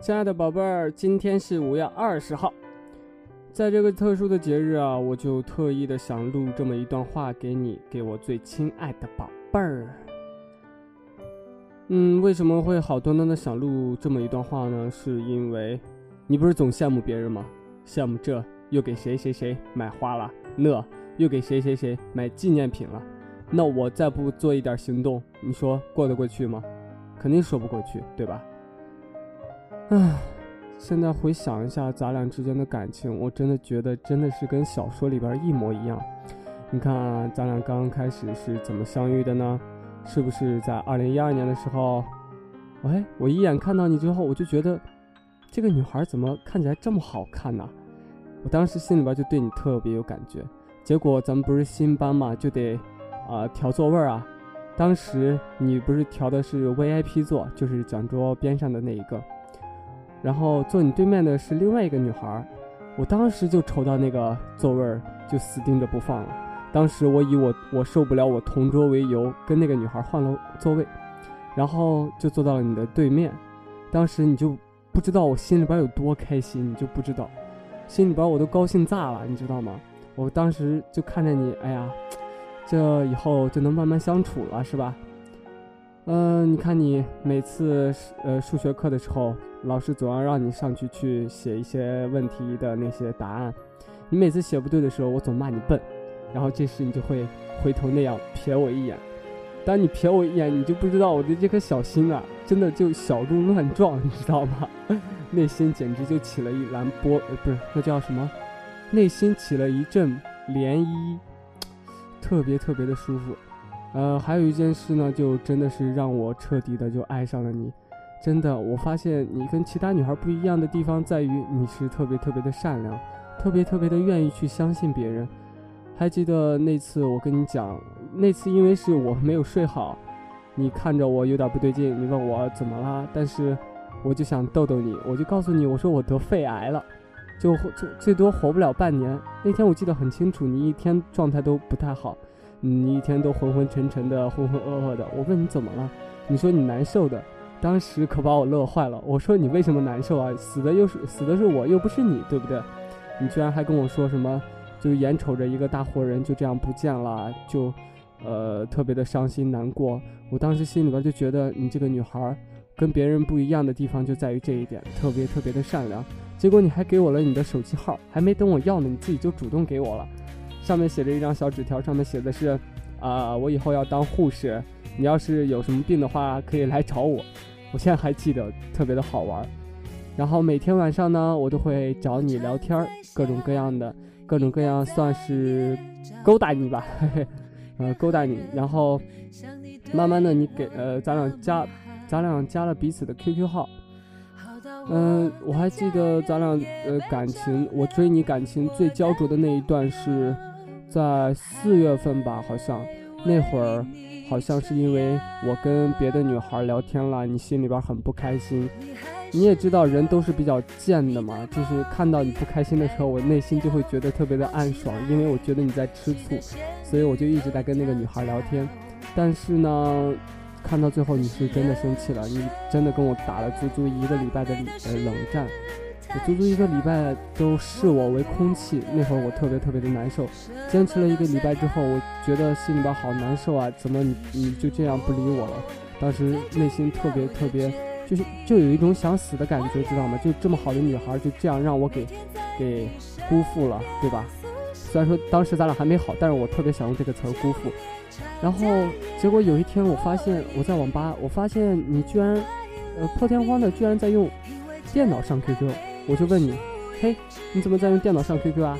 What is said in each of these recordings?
亲爱的宝贝儿，今天是五月二十号，在这个特殊的节日啊，我就特意的想录这么一段话给你，给我最亲爱的宝贝儿。嗯，为什么会好端端的想录这么一段话呢？是因为，你不是总羡慕别人吗？羡慕这又给谁谁谁买花了，那又给谁谁谁买纪念品了，那我再不做一点行动，你说过得过去吗？肯定说不过去，对吧？唉，现在回想一下咱俩之间的感情，我真的觉得真的是跟小说里边一模一样。你看，咱俩刚刚开始是怎么相遇的呢？是不是在二零一二年的时候？哎，我一眼看到你之后，我就觉得这个女孩怎么看起来这么好看呢？我当时心里边就对你特别有感觉。结果咱们不是新班嘛，就得啊调座位啊。当时你不是调的是 VIP 座，就是讲桌边上的那一个。然后坐你对面的是另外一个女孩，我当时就瞅到那个座位儿，就死盯着不放了。当时我以我我受不了我同桌为由，跟那个女孩换了座位，然后就坐到了你的对面。当时你就不知道我心里边有多开心，你就不知道，心里边我都高兴炸了，你知道吗？我当时就看着你，哎呀，这以后就能慢慢相处了，是吧？嗯，你看你每次呃数学课的时候，老师总要让你上去去写一些问题的那些答案，你每次写不对的时候，我总骂你笨，然后这时你就会回头那样瞥我一眼。当你瞥我一眼，你就不知道我的这颗小心啊，真的就小鹿乱撞，你知道吗？内心简直就起了一蓝波，呃，不是，那叫什么？内心起了一阵涟漪，特别特别的舒服。呃，还有一件事呢，就真的是让我彻底的就爱上了你。真的，我发现你跟其他女孩不一样的地方在于，你是特别特别的善良，特别特别的愿意去相信别人。还记得那次我跟你讲，那次因为是我没有睡好，你看着我有点不对劲，你问我怎么了，但是我就想逗逗你，我就告诉你，我说我得肺癌了，就最最多活不了半年。那天我记得很清楚，你一天状态都不太好。你一天都浑浑沉沉的，浑浑噩噩的。我问你怎么了，你说你难受的。当时可把我乐坏了。我说你为什么难受啊？死的又是死的是我，又不是你，对不对？你居然还跟我说什么，就眼瞅着一个大活人就这样不见了，就，呃，特别的伤心难过。我当时心里边就觉得你这个女孩，跟别人不一样的地方就在于这一点，特别特别的善良。结果你还给我了你的手机号，还没等我要呢，你自己就主动给我了。上面写着一张小纸条，上面写的是：“啊，我以后要当护士，你要是有什么病的话，可以来找我。”我现在还记得，特别的好玩。然后每天晚上呢，我都会找你聊天，各种各样的，各种各样算是勾搭你吧，嘿嘿，呃，勾搭你。然后慢慢的，你给呃，咱俩加，咱俩加了彼此的 QQ 号。嗯，我还记得咱俩呃感情，我追你感情最焦灼的那一段是。在四月份吧，好像那会儿，好像是因为我跟别的女孩聊天了，你心里边很不开心。你也知道，人都是比较贱的嘛，就是看到你不开心的时候，我内心就会觉得特别的暗爽，因为我觉得你在吃醋，所以我就一直在跟那个女孩聊天。但是呢，看到最后你是真的生气了，你真的跟我打了足足一个礼拜的呃冷战。足足一个礼拜都视我为空气，那会儿我特别特别的难受。坚持了一个礼拜之后，我觉得心里边好难受啊！怎么你你就这样不理我了？当时内心特别特别，就是就有一种想死的感觉，知道吗？就这么好的女孩就这样让我给给辜负了，对吧？虽然说当时咱俩还没好，但是我特别想用这个词儿辜负。然后结果有一天我发现我在网吧，我发现你居然呃破天荒的居然在用电脑上 QQ。我就问你，嘿，你怎么在用电脑上 QQ 啊？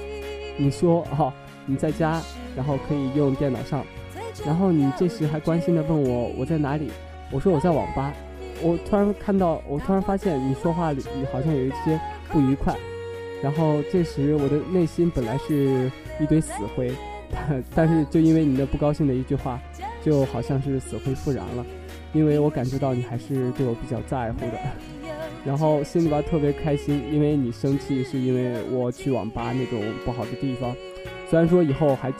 你说哦，你在家，然后可以用电脑上，然后你这时还关心的问我我在哪里？我说我在网吧。我突然看到，我突然发现你说话里好像有一些不愉快，然后这时我的内心本来是一堆死灰，但 但是就因为你的不高兴的一句话，就好像是死灰复燃了，因为我感觉到你还是对我比较在乎的。然后心里边特别开心，因为你生气是因为我去网吧那种不好的地方。虽然说以后还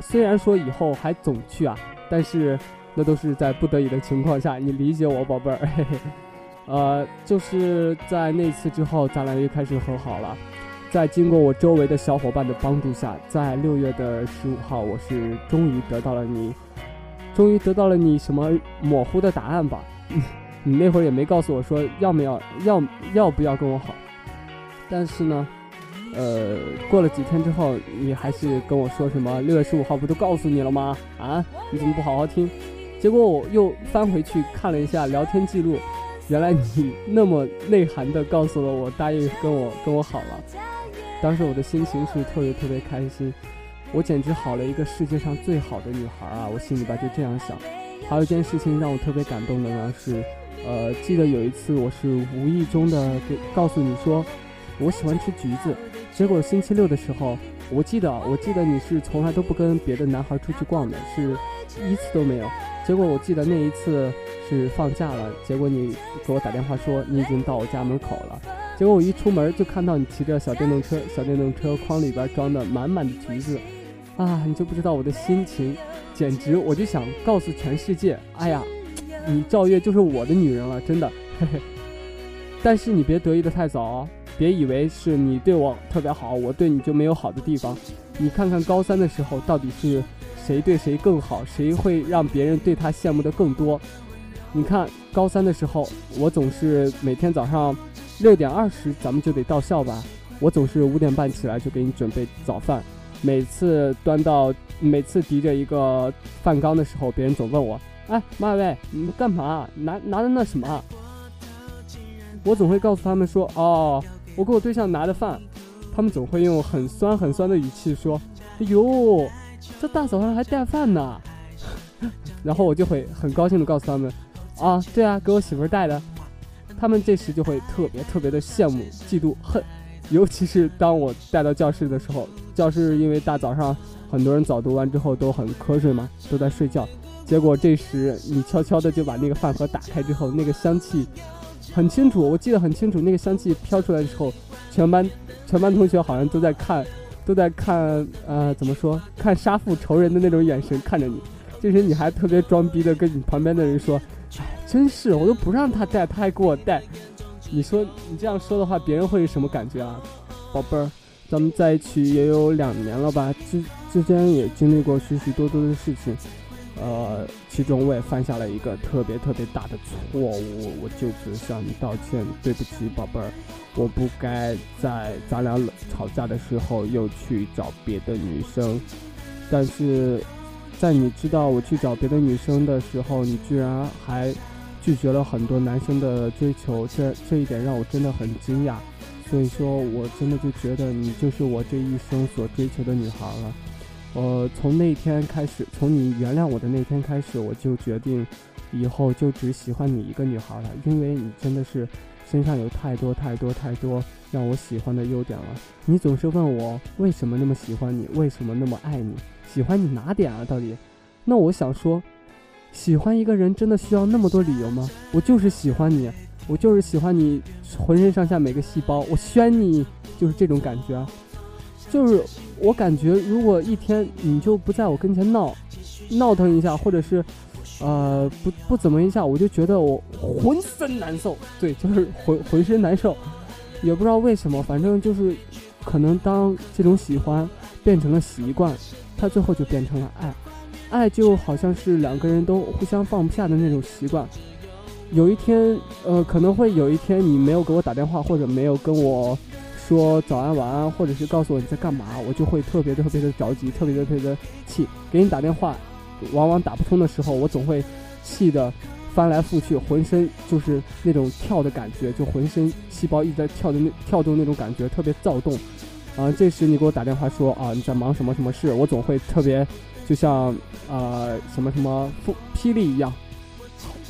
虽然说以后还总去啊，但是那都是在不得已的情况下，你理解我，宝贝儿。呃，就是在那次之后，咱俩又开始和好了。在经过我周围的小伙伴的帮助下，在六月的十五号，我是终于得到了你，终于得到了你什么模糊的答案吧？你那会儿也没告诉我说要没要要要不要跟我好，但是呢，呃，过了几天之后，你还是跟我说什么六月十五号不都告诉你了吗？啊，你怎么不好好听？结果我又翻回去看了一下聊天记录，原来你那么内涵的告诉了我答应跟我跟我好了。当时我的心情是特别特别开心，我简直好了一个世界上最好的女孩啊！我心里边就这样想。还有一件事情让我特别感动的呢是，呃，记得有一次我是无意中的给告诉你说，我喜欢吃橘子，结果星期六的时候，我记得我记得你是从来都不跟别的男孩出去逛的，是一次都没有。结果我记得那一次是放假了，结果你给我打电话说你已经到我家门口了。结果我一出门就看到你骑着小电动车，小电动车筐里边装的满满的橘子，啊，你就不知道我的心情，简直我就想告诉全世界，哎呀，你赵月就是我的女人了，真的。嘿嘿。但是你别得意的太早哦，别以为是你对我特别好，我对你就没有好的地方。你看看高三的时候到底是谁对谁更好，谁会让别人对他羡慕的更多？你看高三的时候，我总是每天早上。六点二十，咱们就得到校吧。我总是五点半起来就给你准备早饭，每次端到，每次提着一个饭缸的时候，别人总问我：“哎，马伟，你干嘛？拿拿的那什么？”我总会告诉他们说：“哦，我给我对象拿的饭。”他们总会用很酸很酸的语气说：“哎呦，这大早上还带饭呢。” 然后我就会很高兴的告诉他们：“啊，对啊，给我媳妇带的。”他们这时就会特别特别的羡慕、嫉妒、恨，尤其是当我带到教室的时候，教室因为大早上很多人早读完之后都很瞌睡嘛，都在睡觉。结果这时你悄悄的就把那个饭盒打开之后，那个香气很清楚，我记得很清楚，那个香气飘出来的时候，全班全班同学好像都在看，都在看，呃，怎么说？看杀父仇人的那种眼神看着你。这时你还特别装逼的跟你旁边的人说。真是，我都不让他带，他还给我带。你说你这样说的话，别人会是什么感觉啊，宝贝儿？咱们在一起也有两年了吧，之之间也经历过许许多多的事情，呃，其中我也犯下了一个特别特别大的错误，我就此向你道歉，对不起，宝贝儿，我不该在咱俩吵架的时候又去找别的女生，但是在你知道我去找别的女生的时候，你居然还。拒绝了很多男生的追求，这这一点让我真的很惊讶。所以说我真的就觉得你就是我这一生所追求的女孩了。呃，从那天开始，从你原谅我的那天开始，我就决定以后就只喜欢你一个女孩了，因为你真的是身上有太多太多太多让我喜欢的优点了。你总是问我为什么那么喜欢你，为什么那么爱你，喜欢你哪点啊？到底？那我想说。喜欢一个人真的需要那么多理由吗？我就是喜欢你，我就是喜欢你浑身上下每个细胞，我宣你就是这种感觉，就是我感觉如果一天你就不在我跟前闹，闹腾一下，或者是，呃不不怎么一下，我就觉得我浑身难受，对，就是浑浑身难受，也不知道为什么，反正就是可能当这种喜欢变成了习惯，它最后就变成了爱。爱就好像是两个人都互相放不下的那种习惯。有一天，呃，可能会有一天你没有给我打电话，或者没有跟我说早安晚安，或者是告诉我你在干嘛，我就会特别特别的着急，特别特别的气。给你打电话，往往打不通的时候，我总会气得翻来覆去，浑身就是那种跳的感觉，就浑身细胞一直在跳的那跳动那种感觉，特别躁动。啊，这时你给我打电话说啊你在忙什么什么事，我总会特别。就像呃什么什么风霹雳一样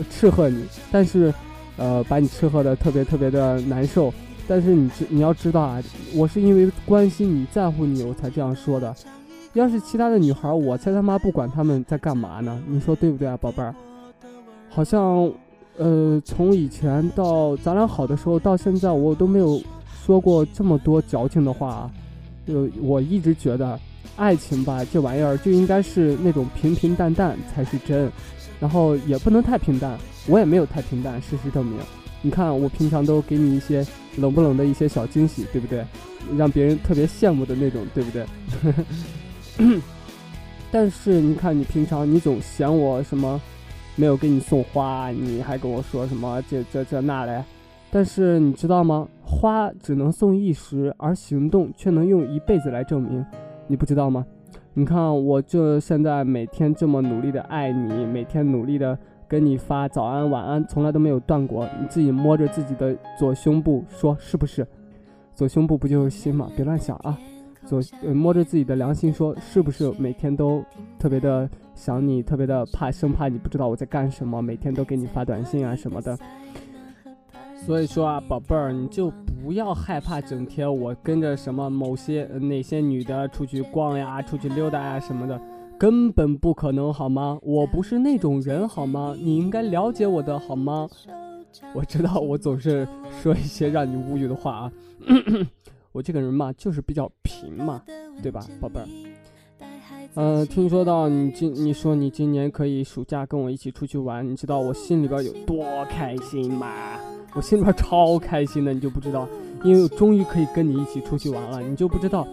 斥喝你，但是呃把你斥喝的特别特别的难受。但是你知你要知道啊，我是因为关心你在乎你我才这样说的。要是其他的女孩，我才他妈不管他们在干嘛呢？你说对不对啊，宝贝儿？好像呃从以前到咱俩好的时候到现在，我都没有说过这么多矫情的话。就我一直觉得。爱情吧，这玩意儿就应该是那种平平淡淡才是真，然后也不能太平淡，我也没有太平淡。事实证明，你看我平常都给你一些冷不冷的一些小惊喜，对不对？让别人特别羡慕的那种，对不对？但是你看你平常你总嫌我什么没有给你送花，你还跟我说什么这这这那嘞？但是你知道吗？花只能送一时，而行动却能用一辈子来证明。你不知道吗？你看，我就现在每天这么努力的爱你，每天努力的跟你发早安晚安，从来都没有断过。你自己摸着自己的左胸部说是不是？左胸部不就是心吗？别乱想啊！左摸着自己的良心说是不是？每天都特别的想你，特别的怕，生怕你不知道我在干什么，每天都给你发短信啊什么的。所以说啊，宝贝儿，你就不要害怕，整天我跟着什么某些哪些女的出去逛呀，出去溜达呀什么的，根本不可能，好吗？我不是那种人，好吗？你应该了解我的，好吗？我知道我总是说一些让你无语的话啊，我这个人嘛，就是比较平嘛，对吧，宝贝儿？嗯，听说到你今你说你今年可以暑假跟我一起出去玩，你知道我心里边有多开心吗？我心里边超开心的，你就不知道，因为我终于可以跟你一起出去玩了。你就不知道，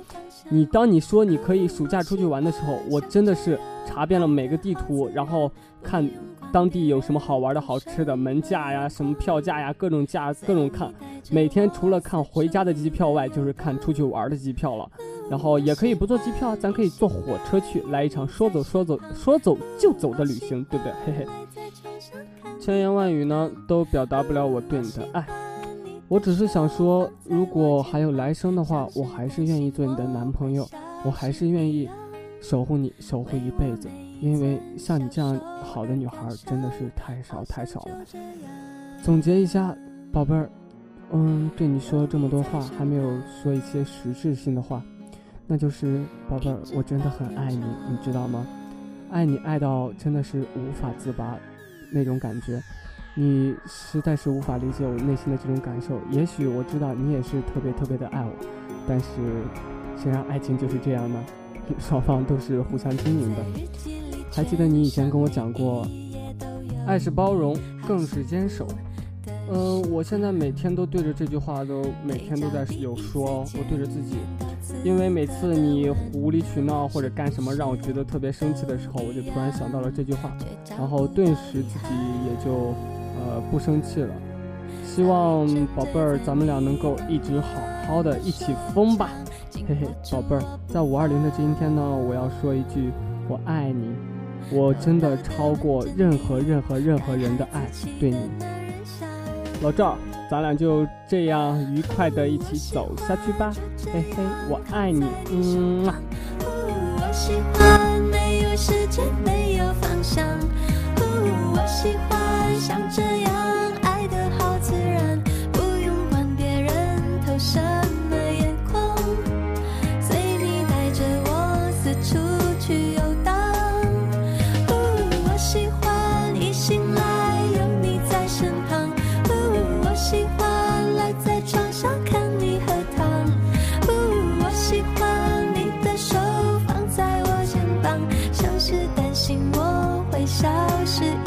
你当你说你可以暑假出去玩的时候，我真的是查遍了每个地图，然后看当地有什么好玩的好吃的，门价呀，什么票价呀，各种价，各种看。每天除了看回家的机票外，就是看出去玩的机票了。然后也可以不坐机票，咱可以坐火车去，来一场说走说走说走就走的旅行，对不对？嘿嘿。千言万语呢，都表达不了我对你的爱。我只是想说，如果还有来生的话，我还是愿意做你的男朋友，我还是愿意守护你，守护一辈子。因为像你这样好的女孩真的是太少太少了。总结一下，宝贝儿，嗯，对你说这么多话，还没有说一些实质性的话，那就是宝贝儿，我真的很爱你，你知道吗？爱你爱到真的是无法自拔。那种感觉，你实在是无法理解我内心的这种感受。也许我知道你也是特别特别的爱我，但是谁让爱情就是这样呢？双方都是互相经营的。还记得你以前跟我讲过，爱是包容，更是坚守。嗯，我现在每天都对着这句话，都每天都在有说，我对着自己。因为每次你无理取闹或者干什么让我觉得特别生气的时候，我就突然想到了这句话，然后顿时自己也就呃不生气了。希望宝贝儿，咱们俩能够一直好好的一起疯吧，嘿嘿，宝贝儿，在五二零的今天呢，我要说一句，我爱你，我真的超过任何任何任何人的爱对你，老赵。咱俩就这样愉快的一起走下去吧，嘿嘿，我爱你，嗯嘛。我喜欢没有时间，没有方向。我喜欢消失